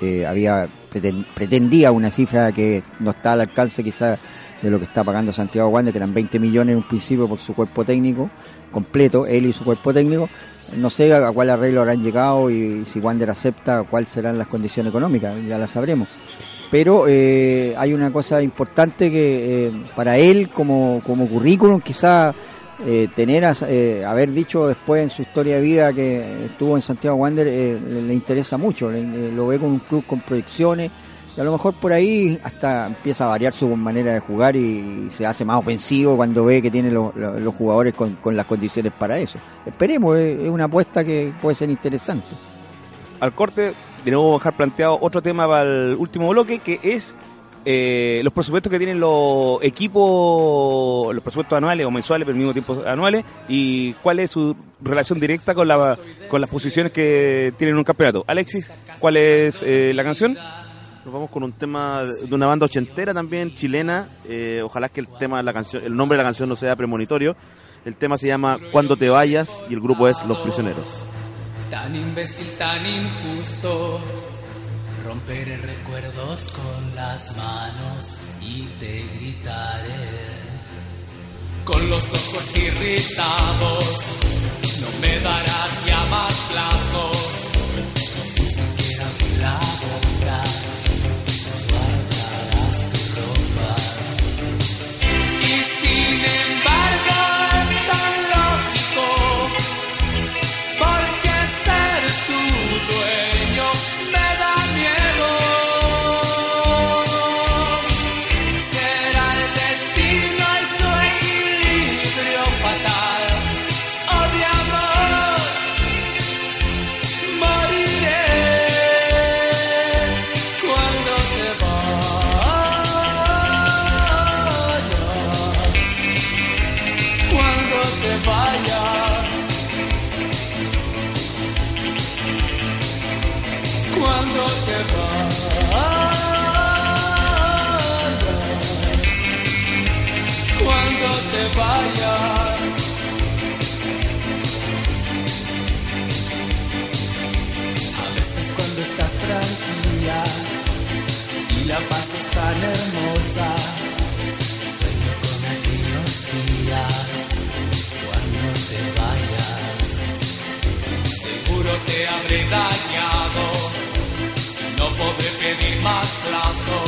Speaker 5: eh, había preten- pretendía una cifra que no está al alcance quizás de lo que está pagando Santiago Wander, que eran 20 millones en un principio por su cuerpo técnico completo, él y su cuerpo técnico. No sé a cuál arreglo habrán llegado y si Wander acepta cuáles serán las condiciones económicas, ya las sabremos pero eh, hay una cosa importante que eh, para él como, como currículum quizá eh, tener eh, haber dicho después en su historia de vida que estuvo en Santiago Wander eh, le, interesa mucho lo ve como un club con proyecciones y a lo mejor por ahí hasta empieza a variar su manera de jugar y, se hace más ofensivo cuando ve que tiene lo- lo- los jugadores con, con las condiciones para eso. Esperemos es, es una apuesta que puede ser interesante.
Speaker 2: Al corte, a dejar planteado otro tema para el último bloque, que es eh, los presupuestos que tienen los equipos, los presupuestos anuales o mensuales, pero al mismo tiempo anuales, y cuál es su relación directa con, la, con las posiciones que tienen en un campeonato. Alexis, ¿cuál es eh, la canción?
Speaker 3: Nos vamos con un tema de una banda ochentera también, chilena. Eh, ojalá que el tema de la canción, el nombre de la canción no sea premonitorio. El tema se llama Cuando te vayas y el grupo es Los Prisioneros.
Speaker 6: Tan imbécil, tan injusto. Romperé recuerdos con las manos y te gritaré. Con los ojos irritados, no me darás ya más plazos. Sin siquiera abrir la cuando te vayas. A veces cuando estás tranquila y la paz es tan hermosa, sueño con aquellos días cuando te vayas. Seguro te habré dañado no podré pedir más plazos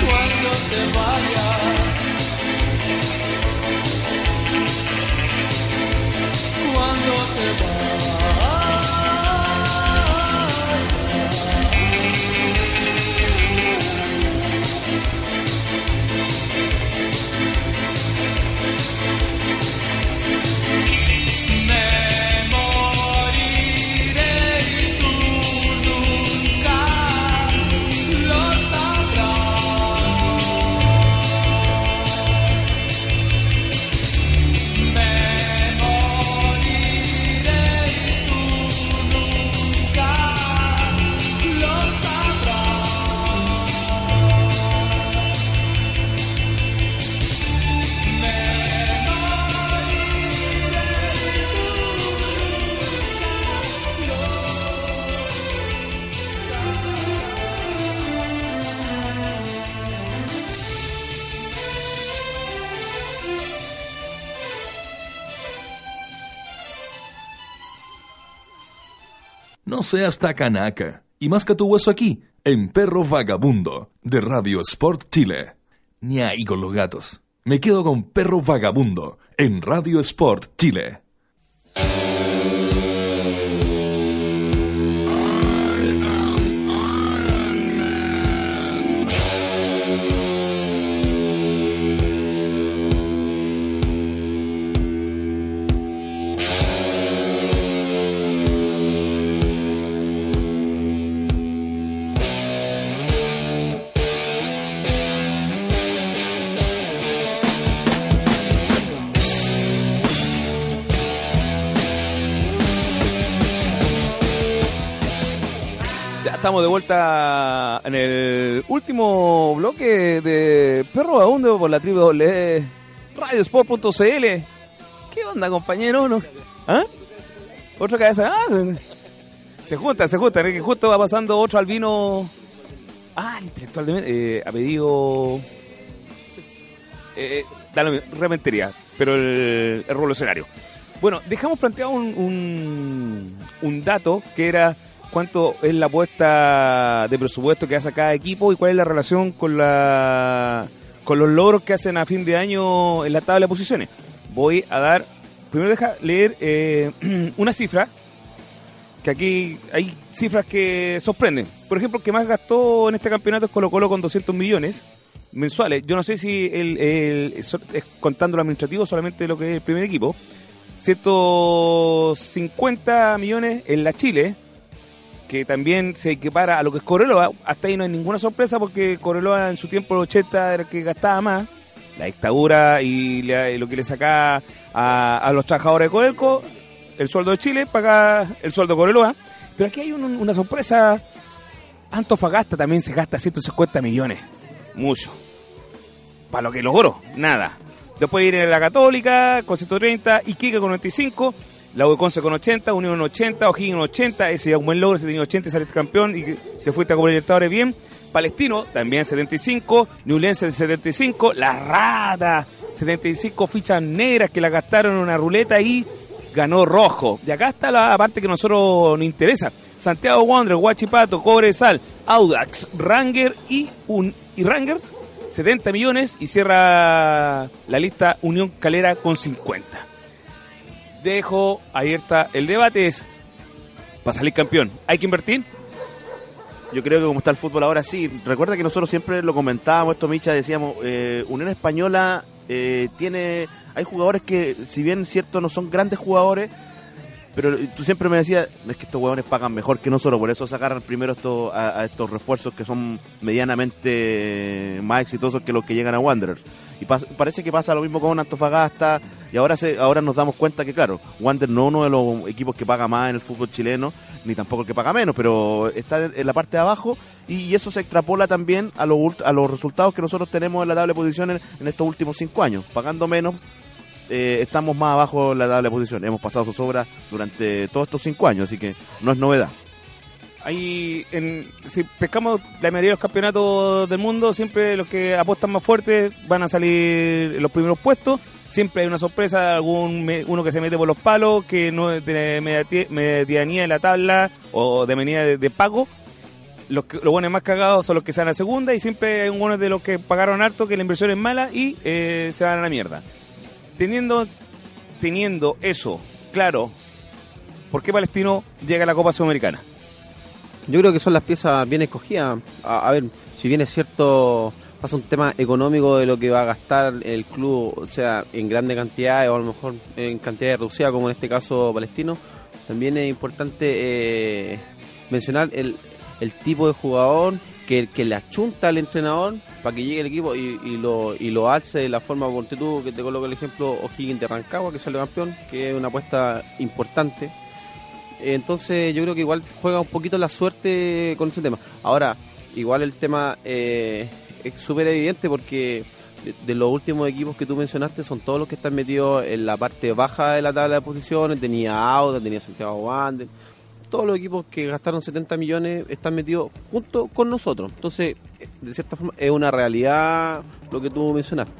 Speaker 6: Cuando te vayas.
Speaker 1: Seas tacanaca y masca tu hueso aquí, en Perro Vagabundo, de Radio Sport Chile. Ni ahí con los gatos. Me quedo con Perro Vagabundo, en Radio Sport Chile.
Speaker 2: Estamos de vuelta en el último bloque de Perro Vagabundo por la tribu radiosport.cl. ¿Qué onda, compañero? ¿No? ¿Ah? ¿Otra cabeza? Ah, se- junta, se junta. Que justo va pasando otro albino. Ah, el intelectual de. Eh, a pedido. Eh, da lo mismo, rementería, pero el, el revolucionario. Bueno, dejamos planteado un, un dato que era cuánto es la apuesta de presupuesto que hace cada equipo y cuál es la relación con la con los logros que hacen a fin de año en la tabla de posiciones. Voy a dar, primero deja leer eh, una cifra, que aquí hay cifras que sorprenden. Por ejemplo, el que más gastó en este campeonato es Colo Colo con 200 millones mensuales. Yo no sé si el, el- es contando lo administrativo solamente lo que es el primer equipo. 150 millones en la Chile, que también se equipara a lo que es Correloa. Hasta ahí no hay ninguna sorpresa porque Correloa en su tiempo, los 80, era el que gastaba más. La dictadura y, lo que le sacaba a, los trabajadores de Codelco, el sueldo de Chile, paga el sueldo de Correloa. Pero aquí hay un- una sorpresa. Antofagasta también se gasta 150 millones. Mucho. Para lo que logró, nada. Después viene la Católica con 130, Iquique con 95, la con 80, Unión 80, O'Higgins 80, ese ya un buen logro, ese tenía 80 y saliste campeón y te fuiste a Copa Libertadores bien. Palestino también 75, Newlense 75, La Rata 75 fichas negras que la gastaron en una ruleta y ganó rojo. Y acá está la parte que a nosotros nos interesa. Santiago Wander, Huachipato, Cobre Sal, Audax, Ranger y, un, y Rangers 70 millones y cierra la lista Unión Calera con 50. Dejo abierta el debate es para salir campeón. ¿Hay que invertir?
Speaker 3: Yo creo que como está el fútbol ahora sí. Recuerda que nosotros siempre lo comentábamos, esto Micha, decíamos, eh, Unión Española eh, tiene, hay jugadores que, si bien cierto no son grandes jugadores, pero tú siempre me decías, es que estos jugadores pagan mejor que nosotros, por eso sacaron primero estos, a, estos refuerzos que son medianamente más exitosos que los que llegan a Wanderers. Y pa- parece que pasa lo mismo con Antofagasta, y ahora se, ahora nos damos cuenta que, claro, Wander no es uno de los equipos que paga más en el fútbol chileno, ni tampoco el que paga menos, pero está en la parte de abajo y eso se extrapola también a, los a los resultados que nosotros tenemos en la tabla de posiciones en estos últimos cinco años. Pagando menos, eh, estamos más abajo en la tabla de posiciones. Hemos pasado zozobra durante todos estos cinco años, así que no es novedad.
Speaker 2: Hay en, si pescamos la mayoría de los campeonatos del mundo, siempre los que apuestan más fuerte van a salir en los primeros puestos. Siempre hay una sorpresa, algún uno que se mete por los palos, que no es de medianía de la tabla o de medianía de, pago. los, que- los buenos más cagados son los que se van a segunda y siempre hay un de los que pagaron harto que la inversión es mala y eh, se van a la mierda. Teniendo, teniendo eso claro, ¿por qué Palestino llega a la Copa Sudamericana?
Speaker 4: Yo creo que son las piezas bien escogidas. A, ver, si bien es cierto, pasa un tema económico de lo que va a gastar el club, o sea, en grandes cantidades o a lo mejor en cantidades reducidas, como en este caso palestino, también es importante eh, mencionar el, el tipo de jugador que, que le achunta al entrenador para que llegue el equipo y, y lo, y lo alce de la forma, ponte tú, que te coloco el ejemplo, O'Higgins de Rancagua, que sale campeón, que es una apuesta importante. Entonces yo creo que igual juega un poquito la suerte con ese tema. Ahora, igual el tema eh, es súper evidente porque de, de los últimos equipos que tú mencionaste son todos los que están metidos en la parte baja de la tabla de posiciones. Tenía Auda, tenía Santiago Wander. Todos los equipos que gastaron 70 millones están metidos junto con nosotros. Entonces, de cierta forma, es una realidad lo que tú mencionaste.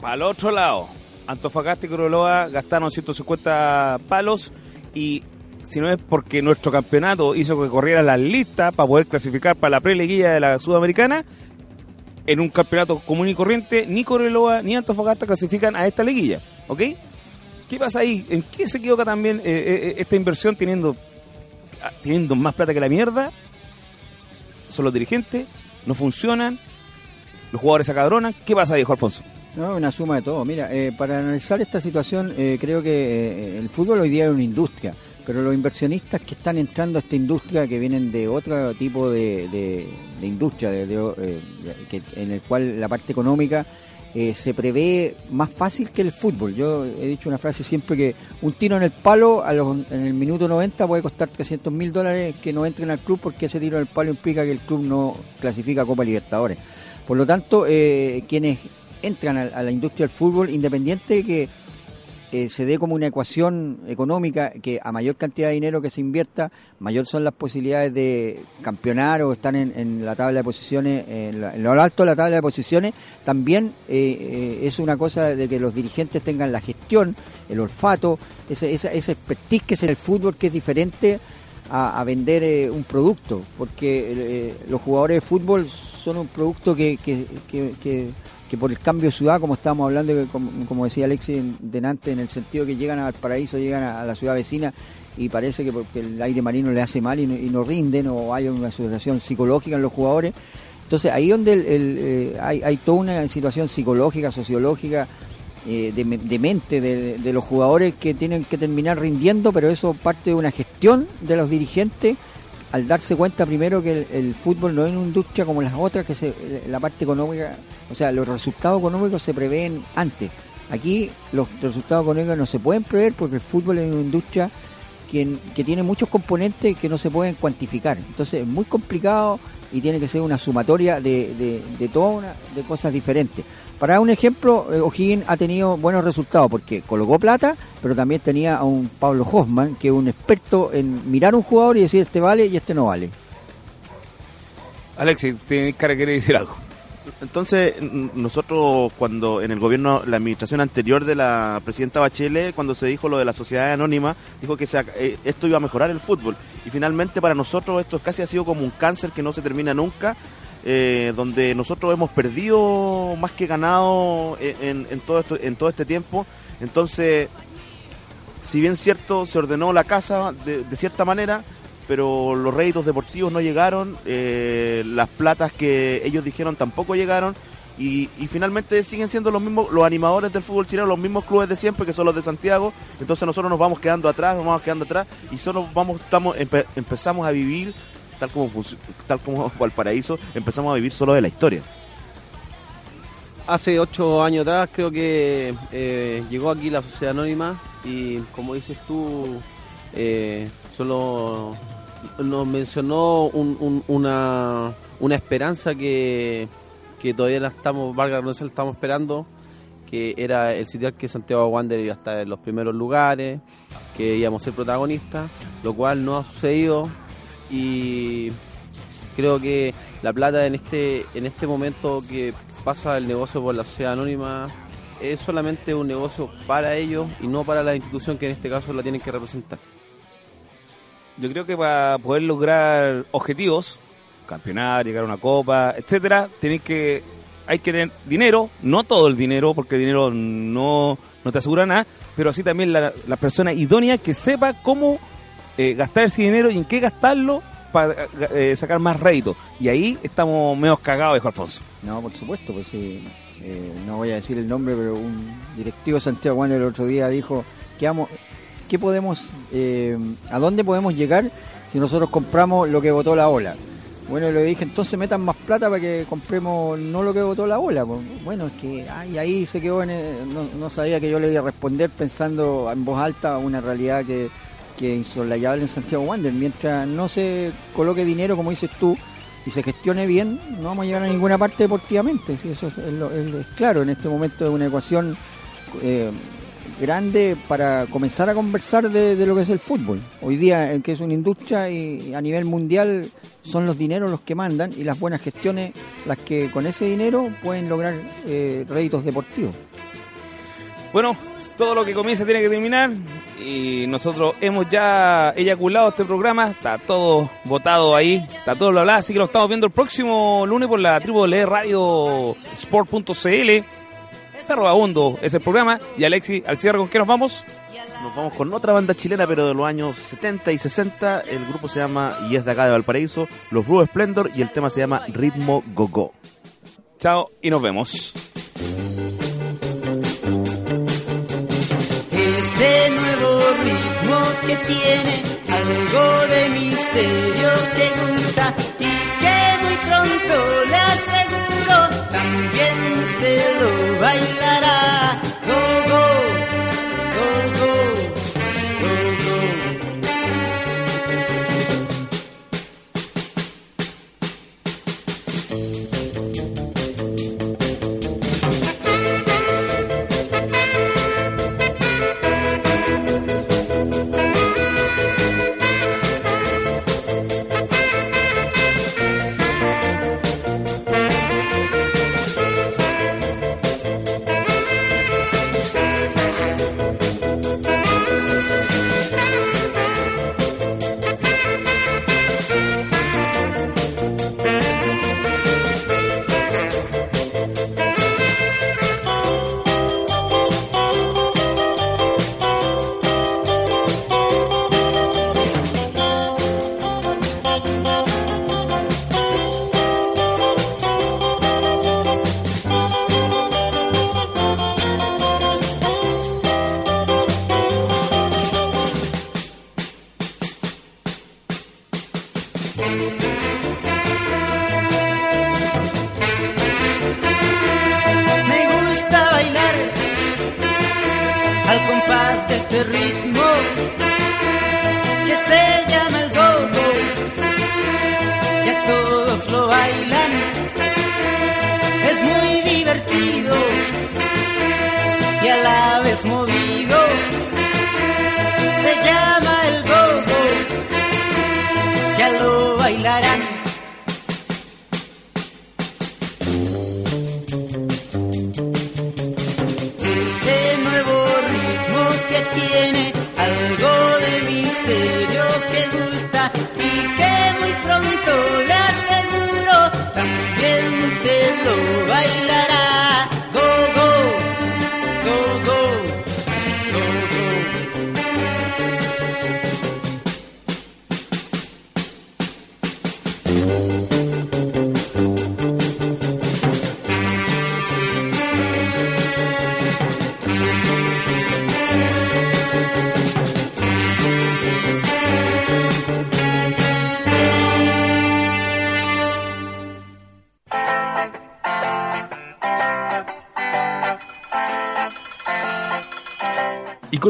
Speaker 2: Para el otro lado, Antofagasta y Coroloa gastaron 150 palos y si no es porque nuestro campeonato hizo que corrieran las listas para poder clasificar para la preleguilla de la Sudamericana, en un campeonato común y corriente, ni Coroloa ni Antofagasta clasifican a esta liguilla, ¿ok? ¿Qué pasa ahí? ¿En qué se equivoca también eh, eh, esta inversión teniendo, ah, teniendo más plata que la mierda? Son los dirigentes, no funcionan, los jugadores se acadronan. ¿Qué pasa ahí, Juan Alfonso?
Speaker 5: No, una suma de todo. Mira, eh, para analizar esta situación, eh, creo que eh, el fútbol hoy día es una industria, pero los inversionistas que están entrando a esta industria, que vienen de otro tipo de, industria, de- eh, en el cual la parte económica eh, se prevé más fácil que el fútbol. Yo he dicho una frase siempre que un tiro en el palo a los- en el minuto 90 puede costar 300 mil dólares que no entren al club porque ese tiro en el palo implica que el club no clasifica a Copa Libertadores. Por lo tanto, eh, quienes entran a, la industria del fútbol, independiente de que eh, se dé como una ecuación económica que a mayor cantidad de dinero que se invierta, mayor son las posibilidades de campeonar o estar en, en la tabla de posiciones, en, la- en lo alto de la tabla de posiciones, también eh, eh, es una cosa de que los dirigentes tengan la gestión, el olfato, ese, esa, ese expertise que es el fútbol que es diferente a, vender eh, un producto, porque los jugadores de fútbol son un producto que, que, que, que- que por el cambio de ciudad, como estábamos hablando, como, decía Alexis delante, en el sentido que llegan al paraíso, llegan a, a la ciudad vecina y parece que porque el aire marino le hace mal y no, y no rinden o hay una asociación psicológica en los jugadores. Entonces ahí donde el- eh, hay, hay toda una situación psicológica, sociológica, eh, de, me- de mente de, de los jugadores que tienen que terminar rindiendo, pero eso parte de una gestión de los dirigentes al darse cuenta primero que el, el fútbol no es una industria como las otras, que se, la parte económica, o sea, los resultados económicos se prevén antes. Aquí los resultados económicos no se pueden prever porque el fútbol es una industria que, que tiene muchos componentes que no se pueden cuantificar. Entonces es muy complicado y tiene que ser una sumatoria de, de, de toda una, de cosas diferentes. Para dar un ejemplo, eh, O'Higgins ha tenido buenos resultados porque colocó plata, pero también tenía a un Pablo Hoffman, que es un experto en mirar un jugador y decir este vale y este no vale.
Speaker 2: Alexis, que quiere decir algo.
Speaker 3: Entonces, nosotros cuando en el gobierno, la administración anterior de la presidenta Bachelet, cuando se dijo lo de la sociedad anónima, dijo que se eh, esto iba a mejorar el fútbol. Y finalmente para nosotros esto casi ha sido como un cáncer que no se termina nunca, eh, donde nosotros hemos perdido más que ganado en, en- en todo, esto, en todo este tiempo. Entonces, si bien cierto, se ordenó la casa de, de cierta manera, pero los réditos deportivos no llegaron, eh, las platas que ellos dijeron tampoco llegaron, y, finalmente siguen siendo los mismos, los animadores del fútbol chileno, los mismos clubes de siempre, que son los de Santiago, entonces nosotros nos vamos quedando atrás, nos vamos quedando atrás, y solo vamos, estamos, empe- empezamos a vivir, tal como, tal como Valparaíso, empezamos a vivir solo de la historia.
Speaker 4: Hace ocho años atrás creo que eh, llegó aquí la sociedad anónima y como dices tú, eh, solo nos mencionó un- un- una, una esperanza que, que todavía la estamos, valga la estamos esperando, que era el sitial que Santiago Wander iba a estar en los primeros lugares, que íbamos a ser protagonistas, lo cual no ha sucedido y creo que la plata en este en este momento que pasa el negocio por la sociedad anónima es solamente un negocio para ellos y no para la institución que en este caso la tienen que representar.
Speaker 2: Yo creo que para poder lograr objetivos, campeonar, llegar a una copa, etcétera, tenéis que hay que tener dinero, no todo el dinero, porque el dinero no, no te asegura nada, pero así también la, la persona idónea que sepa cómo eh, gastar ese dinero y en qué gastarlo para eh, sacar más rédito. Y ahí estamos medio cagados, dijo Alfonso.
Speaker 5: No, por supuesto, pues sí. Eh, no voy a decir el nombre, pero un directivo de Santiago Wander el otro día dijo que vamos, ¿qué podemos, eh, a dónde podemos llegar si nosotros compramos lo que votó la ola? Bueno, le dije, entonces metan más plata para que compremos no lo que votó la ola. Bueno, es que ay, ahí se quedó, en el- no, sabía que yo le iba a responder pensando en voz alta una realidad que, que es insoslayable en Santiago Wander. Mientras no se coloque dinero, como dices tú, y se gestione bien, no vamos a llegar a ninguna parte deportivamente. Sí, eso es, es- es claro, en este momento es una ecuación eh, grande para comenzar a conversar de, lo que es el fútbol. Hoy día, que es una industria y a nivel mundial son los dineros los que mandan y las buenas gestiones las que con ese dinero pueden lograr eh, réditos deportivos.
Speaker 2: Bueno, todo lo que comienza tiene que terminar y nosotros hemos ya eyaculado este programa, está todo votado ahí, está todo lo hablado, así que lo estamos viendo el próximo lunes por la tribu Perro Vagabundo es el programa y Alexi, al cierre, ¿con qué nos vamos?
Speaker 3: Nos vamos con otra banda chilena, pero de los años 70 y 60. El grupo se llama, y es de acá de Valparaíso, Los Blue Splendor, y el tema se llama Ritmo Go Go.
Speaker 2: Chao y nos vemos.
Speaker 9: Este nuevo ritmo que tiene algo de misterio que gusta y que muy pronto le aseguro también usted lo bailará. Me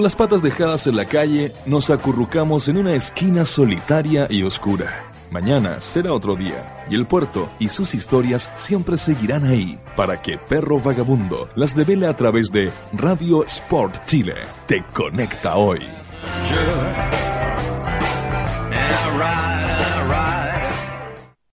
Speaker 1: las patas dejadas en la calle, nos acurrucamos en una esquina solitaria y oscura. Mañana será otro día, y el puerto y sus historias siempre seguirán ahí, para que Perro Vagabundo las devele a través de Radio Sport Chile. Te conecta hoy.